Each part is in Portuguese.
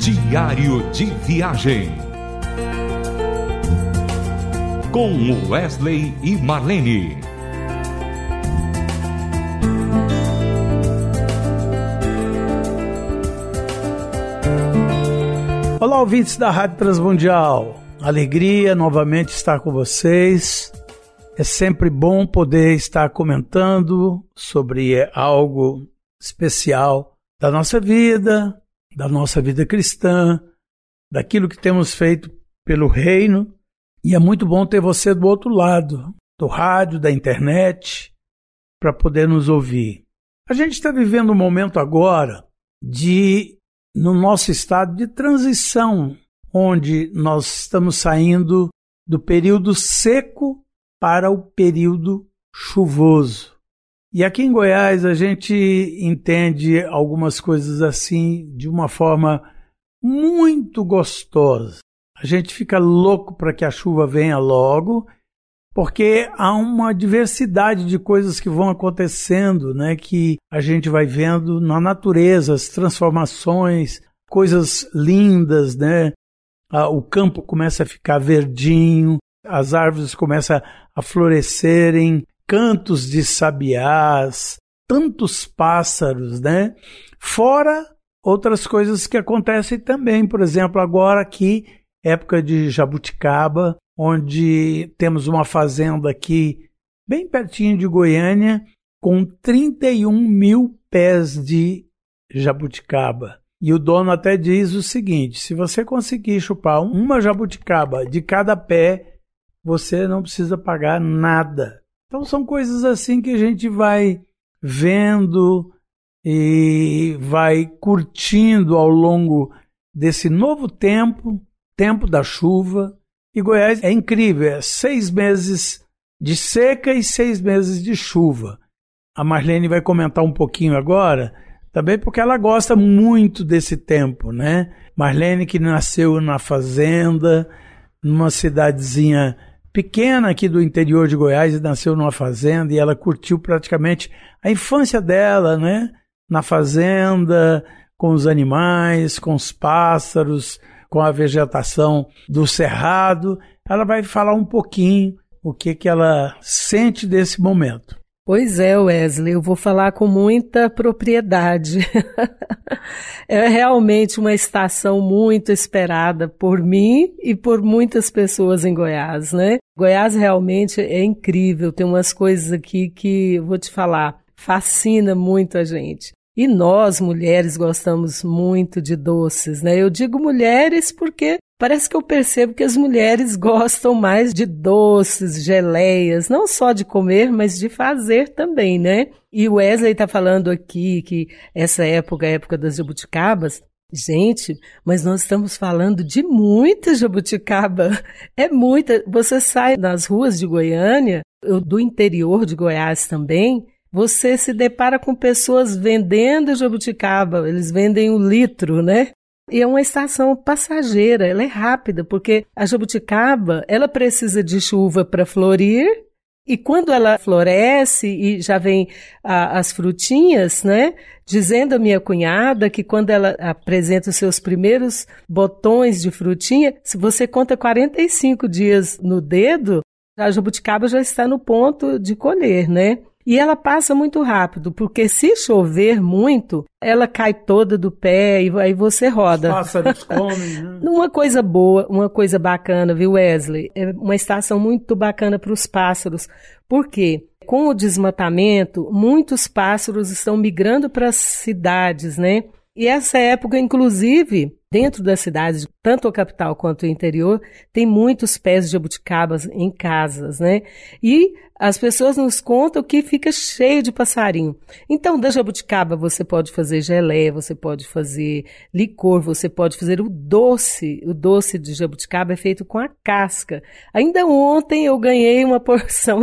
Diário de Viagem. Com Wesley e Marlene. Olá, ouvintes da Rádio Transmundial. Alegria novamente estar com vocês. É sempre bom poder estar comentando sobre algo especial da nossa vida, da nossa vida cristã, daquilo que temos feito pelo reino. E é muito bom ter você do outro lado, do rádio, da internet, para poder nos ouvir. A gente está vivendo um momento agora de, no nosso estado de transição, onde nós estamos saindo do período seco para o período chuvoso. E aqui em Goiás a gente entende algumas coisas assim de uma forma muito gostosa. A gente fica louco para que a chuva venha logo, porque há uma diversidade de coisas que vão acontecendo, né, que a gente vai vendo na natureza, as transformações, coisas lindas, né? O campo começa a ficar verdinho, as árvores começam a florescerem, cantos de sabiás, tantos pássaros, né? Fora outras coisas que acontecem também, por exemplo, agora aqui, época de jabuticaba, onde temos uma fazenda aqui bem pertinho de Goiânia, com 31 mil pés de jabuticaba. E o dono até diz o seguinte: se você conseguir chupar uma jabuticaba de cada pé, você não precisa pagar nada. Então são coisas assim que a gente vai vendo e vai curtindo ao longo desse novo tempo, tempo da chuva. E Goiás é incrível, é seis meses de seca e seis meses de chuva. A Marlene vai comentar um pouquinho agora, também porque ela gosta muito desse tempo, né? Marlene que nasceu na fazenda, numa cidadezinha pequena aqui do interior de Goiás e nasceu numa fazenda e ela curtiu praticamente a infância dela, né? Na fazenda, com os animais, com os pássaros, com a vegetação do cerrado. Ela vai falar um pouquinho o que, que ela sente desse momento. Pois é, Wesley, eu vou falar com muita propriedade. é realmente uma estação muito esperada por mim e por muitas pessoas em Goiás, né? Goiás realmente é incrível, tem umas coisas aqui que, vou te falar, fascina muito a gente. E nós, mulheres, gostamos muito de doces, né? Eu digo mulheres porque Parece que eu percebo que as mulheres gostam mais de doces, geleias, não só de comer, mas de fazer também, né? E o Wesley está falando aqui que essa época é a época das jabuticabas. Gente, mas nós estamos falando de muita jabuticaba. É muita. Você sai nas ruas de Goiânia, do interior de Goiás também, você se depara com pessoas vendendo jabuticaba. Eles vendem o um litro, né? E é uma estação passageira, ela é rápida, porque a jabuticaba, ela precisa de chuva para florir, e quando ela floresce e já vem a, as frutinhas, né? Dizendo a minha cunhada que quando ela apresenta os seus primeiros botões de frutinha, se você conta 45 dias no dedo, a jabuticaba já está no ponto de colher, né? E ela passa muito rápido, porque se chover muito, ela cai toda do pé e aí você roda. Os pássaros comem. Né? uma coisa boa, uma coisa bacana, viu, Wesley? É uma estação muito bacana para os pássaros. Por quê? Com o desmatamento, muitos pássaros estão migrando para as cidades, né? E essa época, inclusive, dentro das cidades, tanto a capital quanto o interior, tem muitos pés de jabuticabas em casas, né? E as pessoas nos contam que fica cheio de passarinho. Então, da jabuticaba você pode fazer gelé, você pode fazer licor, você pode fazer o doce. O doce de jabuticaba é feito com a casca. Ainda ontem eu ganhei uma porção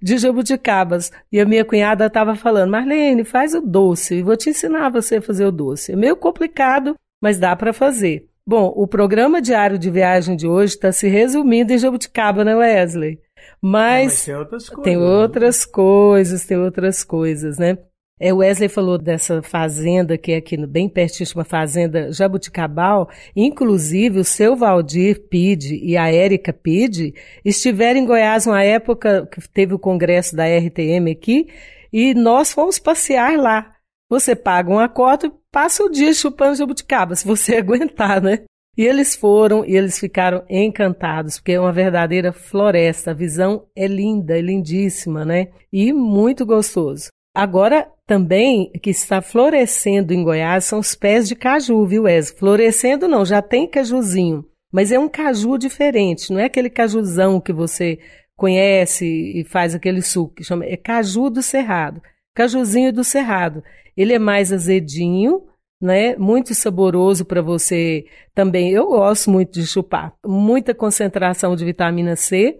de jabuticabas e a minha cunhada estava falando, Marlene, faz o doce, e vou te ensinar você a fazer o doce. É meio complicado, mas dá para fazer. Bom, o programa diário de viagem de hoje está se resumindo em Jabuticaba, né, Wesley? Mas, mas tem outras coisas. Tem outras coisas, tem outras coisas, né? É, Wesley falou dessa fazenda que é aqui bem pertinho, uma fazenda Jabuticabal. Inclusive, o seu Valdir Pide e a Érica Pide estiveram em Goiás uma época que teve o congresso da RTM aqui e nós fomos passear lá. Você paga uma cota passa o dia chupando jabuticaba, se você aguentar, né? E eles foram e eles ficaram encantados, porque é uma verdadeira floresta. A visão é linda, é lindíssima, né? E muito gostoso. Agora, também, que está florescendo em Goiás são os pés de caju, viu, Wes? Florescendo não, já tem cajuzinho. Mas é um caju diferente, não é aquele cajuzão que você conhece e faz aquele suco, que chama, é caju do cerrado. Cajuzinho do cerrado. Ele é mais azedinho, né? Muito saboroso para você também. Eu gosto muito de chupar. Muita concentração de vitamina C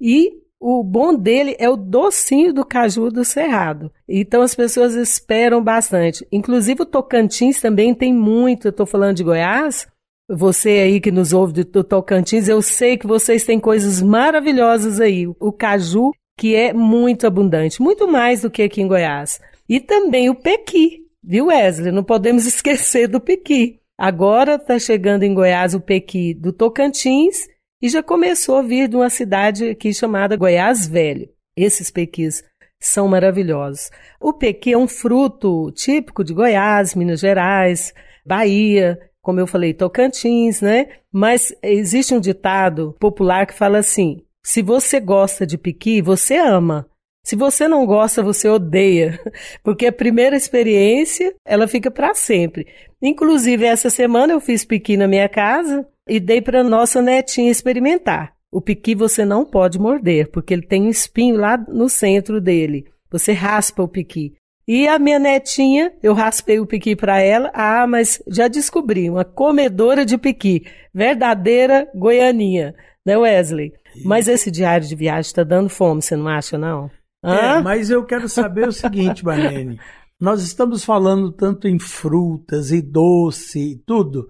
e o bom dele é o docinho do caju do cerrado. Então as pessoas esperam bastante. Inclusive o Tocantins também tem muito. Eu estou falando de Goiás. Você aí que nos ouve do Tocantins, eu sei que vocês têm coisas maravilhosas aí. O caju, que é muito abundante, muito mais do que aqui em Goiás. E também o pequi, viu, Wesley? Não podemos esquecer do pequi. Agora está chegando em Goiás o pequi do Tocantins e já começou a vir de uma cidade aqui chamada Goiás Velho. Esses pequis são maravilhosos. O pequi é um fruto típico de Goiás, Minas Gerais, Bahia, como eu falei, Tocantins, né? Mas existe um ditado popular que fala assim: se você gosta de piqui, você ama. Se você não gosta, você odeia, porque a primeira experiência, ela fica para sempre. Inclusive, essa semana eu fiz piqui na minha casa e dei para nossa netinha experimentar. O piqui você não pode morder, porque ele tem um espinho lá no centro dele. Você raspa o piqui. E a minha netinha, eu raspei o piqui para ela. Ah, mas já descobri, uma comedora de piqui, verdadeira goianinha, né, Wesley? Mas esse diário de viagem está dando fome, você não acha, não? É, mas eu quero saber o seguinte, Marlene. Nós estamos falando tanto em frutas e doce e tudo,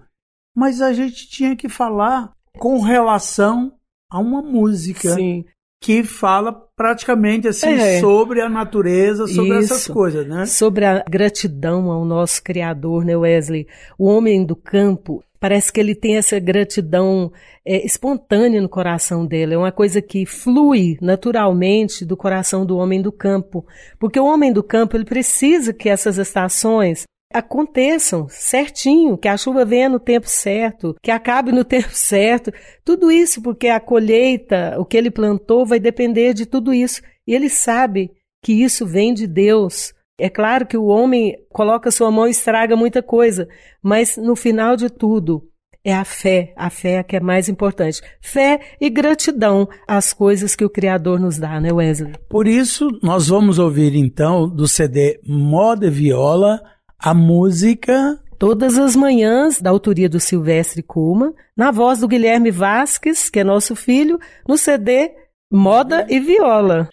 mas a gente tinha que falar com relação a uma música Sim. Que fala praticamente assim é. sobre a natureza, sobre Isso. essas coisas, né? Sobre a gratidão ao nosso Criador, né, Wesley? O homem do campo, parece que ele tem essa gratidão é, espontânea no coração dele. É uma coisa que flui naturalmente do coração do homem do campo. Porque o homem do campo, ele precisa que essas estações aconteçam certinho, que a chuva venha no tempo certo, que acabe no tempo certo. Tudo isso porque a colheita, o que ele plantou, vai depender de tudo isso. E ele sabe que isso vem de Deus. É claro que o homem coloca sua mão e estraga muita coisa, mas no final de tudo, é a fé, a fé que é mais importante. Fé e gratidão às coisas que o Criador nos dá, né, Wesley? Por isso, nós vamos ouvir então do CD Moda Viola a música Todas as manhãs, da autoria do Silvestre Kuma, na voz do Guilherme Vasques, que é nosso filho, no CD Moda e Viola.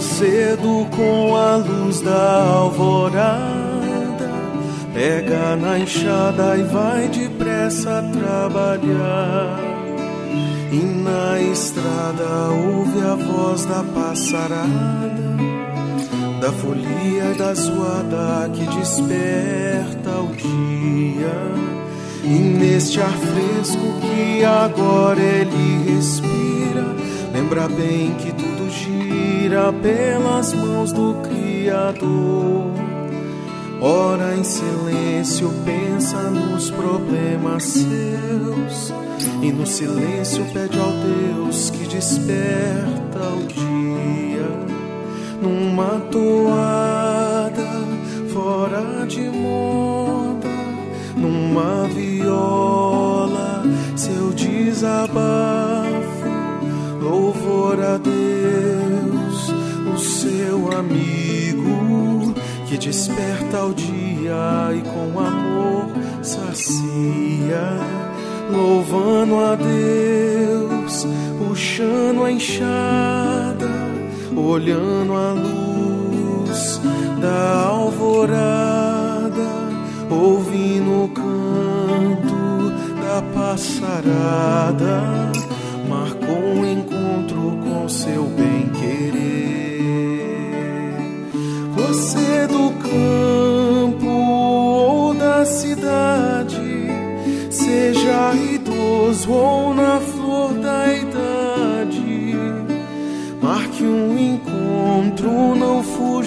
Cedo com a luz da alvorada, pega na enxada e vai depressa trabalhar. E na estrada ouve a voz da passarada, da folia e da zoada que desperta o dia. E neste ar fresco que agora ele respira, lembra bem que gira pelas mãos do Criador. Ora em silêncio, pensa nos problemas seus. E no silêncio pede ao Deus que desperta o dia. Numa toada fora de moda, numa viola, seu desabafo, desperta o dia e com amor sacia, louvando a Deus, puxando a enxada, olhando a luz da alvorada, ouvindo o canto da passarada, marcou um encontro com seu bem-querer.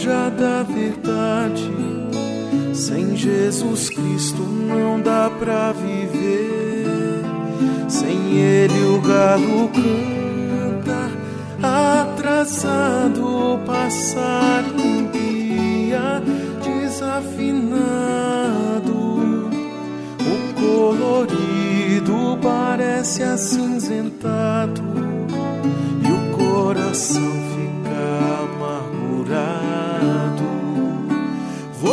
Fuja da verdade. Sem Jesus Cristo não dá pra viver, sem Ele o galo canta, atrasado o passarinho desafinado, o colorido parece acinzentado e o coração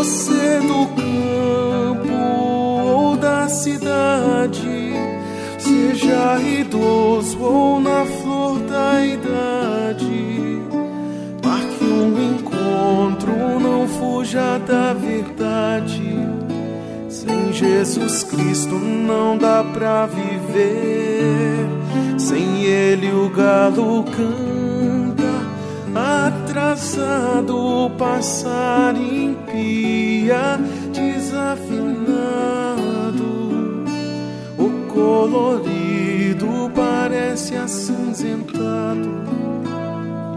Você do campo ou da cidade, seja idoso ou na flor da idade fuja da verdade. Sem Jesus Cristo não dá pra viver. Sem Ele o galo canta, atrasado o passar impia, desafinado. O colorido parece acinzentado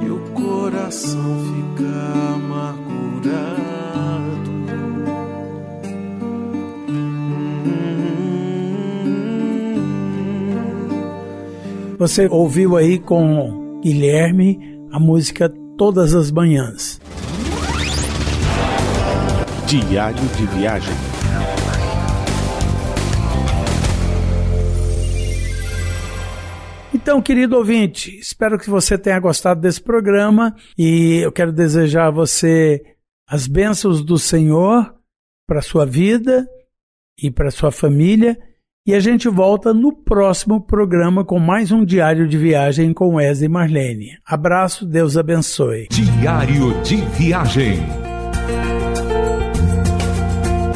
e o coração fica amargurado. Você ouviu aí com Guilherme a música Todas as Manhãs. Diário de Viagem. Então, querido ouvinte, espero que você tenha gostado desse programa e eu quero desejar a você as bênçãos do Senhor para a sua vida e para sua família e a gente volta no próximo programa com mais um diário de viagem com Wesley Marlene. Abraço, Deus abençoe. Diário de viagem